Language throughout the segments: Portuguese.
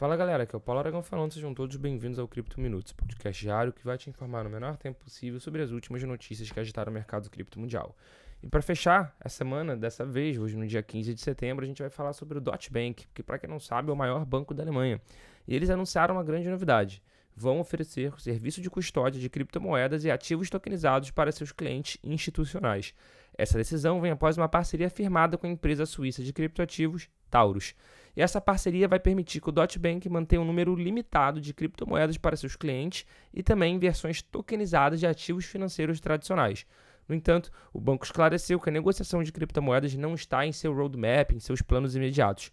Fala galera, aqui é o Paulo Aragão falando, sejam todos bem-vindos ao Cripto Minutos, podcast diário que vai te informar no menor tempo possível sobre as últimas notícias que agitaram o mercado cripto mundial. E para fechar a semana, dessa vez, hoje no dia 15 de setembro, a gente vai falar sobre o Deutsche Bank, que para quem não sabe é o maior banco da Alemanha. E eles anunciaram uma grande novidade. Vão oferecer serviço de custódia de criptomoedas e ativos tokenizados para seus clientes institucionais. Essa decisão vem após uma parceria firmada com a empresa suíça de criptoativos Taurus. E essa parceria vai permitir que o Deutsche Bank mantenha um número limitado de criptomoedas para seus clientes e também versões tokenizadas de ativos financeiros tradicionais. No entanto, o banco esclareceu que a negociação de criptomoedas não está em seu roadmap, em seus planos imediatos.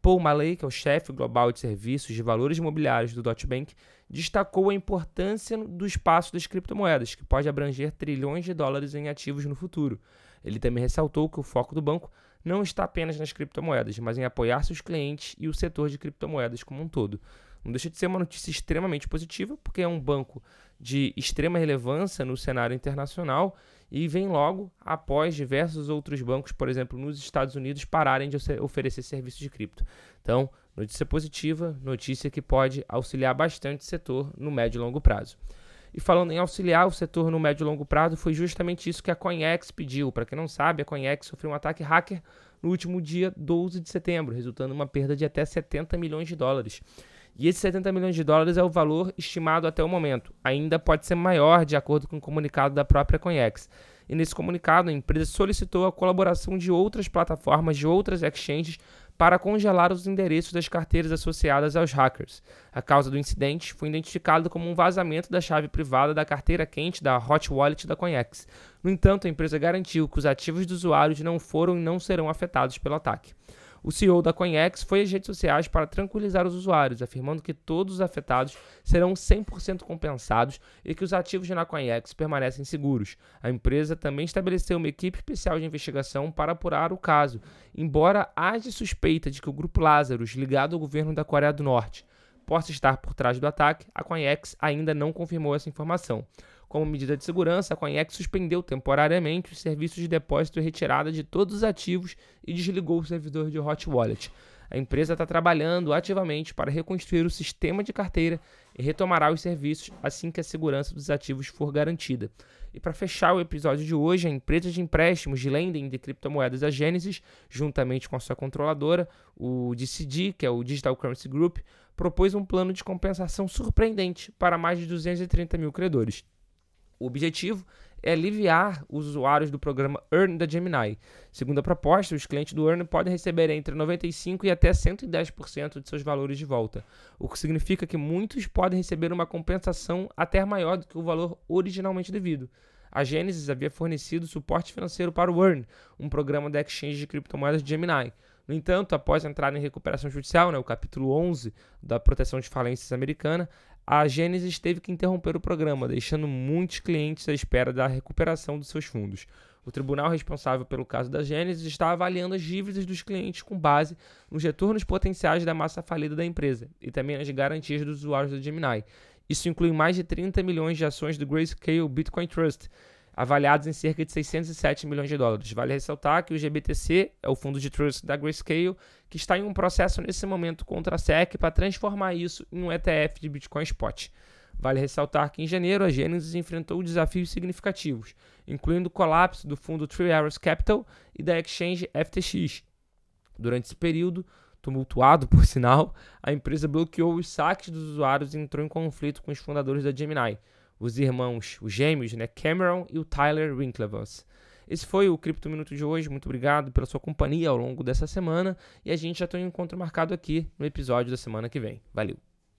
Paul Maley, que é o chefe global de serviços de valores imobiliários do Deutsche Bank, destacou a importância do espaço das criptomoedas, que pode abranger trilhões de dólares em ativos no futuro. Ele também ressaltou que o foco do banco não está apenas nas criptomoedas, mas em apoiar seus clientes e o setor de criptomoedas como um todo. Não deixa de ser uma notícia extremamente positiva, porque é um banco de extrema relevância no cenário internacional e vem logo após diversos outros bancos, por exemplo, nos Estados Unidos, pararem de oferecer serviços de cripto. Então, notícia positiva, notícia que pode auxiliar bastante o setor no médio e longo prazo. E falando em auxiliar o setor no médio e longo prazo, foi justamente isso que a CoinEx pediu. Para quem não sabe, a CoinEx sofreu um ataque hacker no último dia 12 de setembro, resultando em uma perda de até 70 milhões de dólares. E esses 70 milhões de dólares é o valor estimado até o momento. Ainda pode ser maior, de acordo com o comunicado da própria CoinEx. E nesse comunicado, a empresa solicitou a colaboração de outras plataformas, de outras exchanges, para congelar os endereços das carteiras associadas aos hackers. A causa do incidente foi identificada como um vazamento da chave privada da carteira quente da Hot Wallet da Coinex. No entanto, a empresa garantiu que os ativos dos usuários não foram e não serão afetados pelo ataque. O CEO da CoinEx foi às redes sociais para tranquilizar os usuários, afirmando que todos os afetados serão 100% compensados e que os ativos na CoinEx permanecem seguros. A empresa também estabeleceu uma equipe especial de investigação para apurar o caso, embora haja suspeita de que o grupo Lazarus, ligado ao governo da Coreia do Norte, possa estar por trás do ataque, a CoinEx ainda não confirmou essa informação. Como medida de segurança, a CoinEx suspendeu temporariamente os serviços de depósito e retirada de todos os ativos e desligou o servidor de Hot Wallet. A empresa está trabalhando ativamente para reconstruir o sistema de carteira e retomará os serviços assim que a segurança dos ativos for garantida. E para fechar o episódio de hoje, a empresa de empréstimos de lending de criptomoedas, a Genesis, juntamente com a sua controladora, o DCG, que é o Digital Currency Group, propôs um plano de compensação surpreendente para mais de 230 mil credores. O objetivo é aliviar os usuários do programa Earn da Gemini. Segundo a proposta, os clientes do Earn podem receber entre 95% e até 110% de seus valores de volta, o que significa que muitos podem receber uma compensação até maior do que o valor originalmente devido. A Genesis havia fornecido suporte financeiro para o Earn, um programa da exchange de criptomoedas Gemini. No entanto, após entrar em recuperação judicial, né, o capítulo 11 da proteção de falências americana, a Gênesis teve que interromper o programa, deixando muitos clientes à espera da recuperação dos seus fundos. O tribunal responsável pelo caso da Gênesis está avaliando as dívidas dos clientes com base nos retornos potenciais da massa falida da empresa e também as garantias dos usuários da Gemini. Isso inclui mais de 30 milhões de ações do Grayscale Bitcoin Trust, avaliados em cerca de 607 milhões de dólares. Vale ressaltar que o GBTC é o fundo de trust da Grayscale, que está em um processo nesse momento contra a SEC para transformar isso em um ETF de Bitcoin Spot. Vale ressaltar que em janeiro a Genesis enfrentou desafios significativos, incluindo o colapso do fundo Three Arrows Capital e da exchange FTX. Durante esse período, tumultuado por sinal, a empresa bloqueou os saques dos usuários e entrou em conflito com os fundadores da Gemini, os irmãos, os gêmeos, né, Cameron e o Tyler Winklevoss. Esse foi o Cripto Minuto de hoje. Muito obrigado pela sua companhia ao longo dessa semana e a gente já tem um encontro marcado aqui no episódio da semana que vem. Valeu!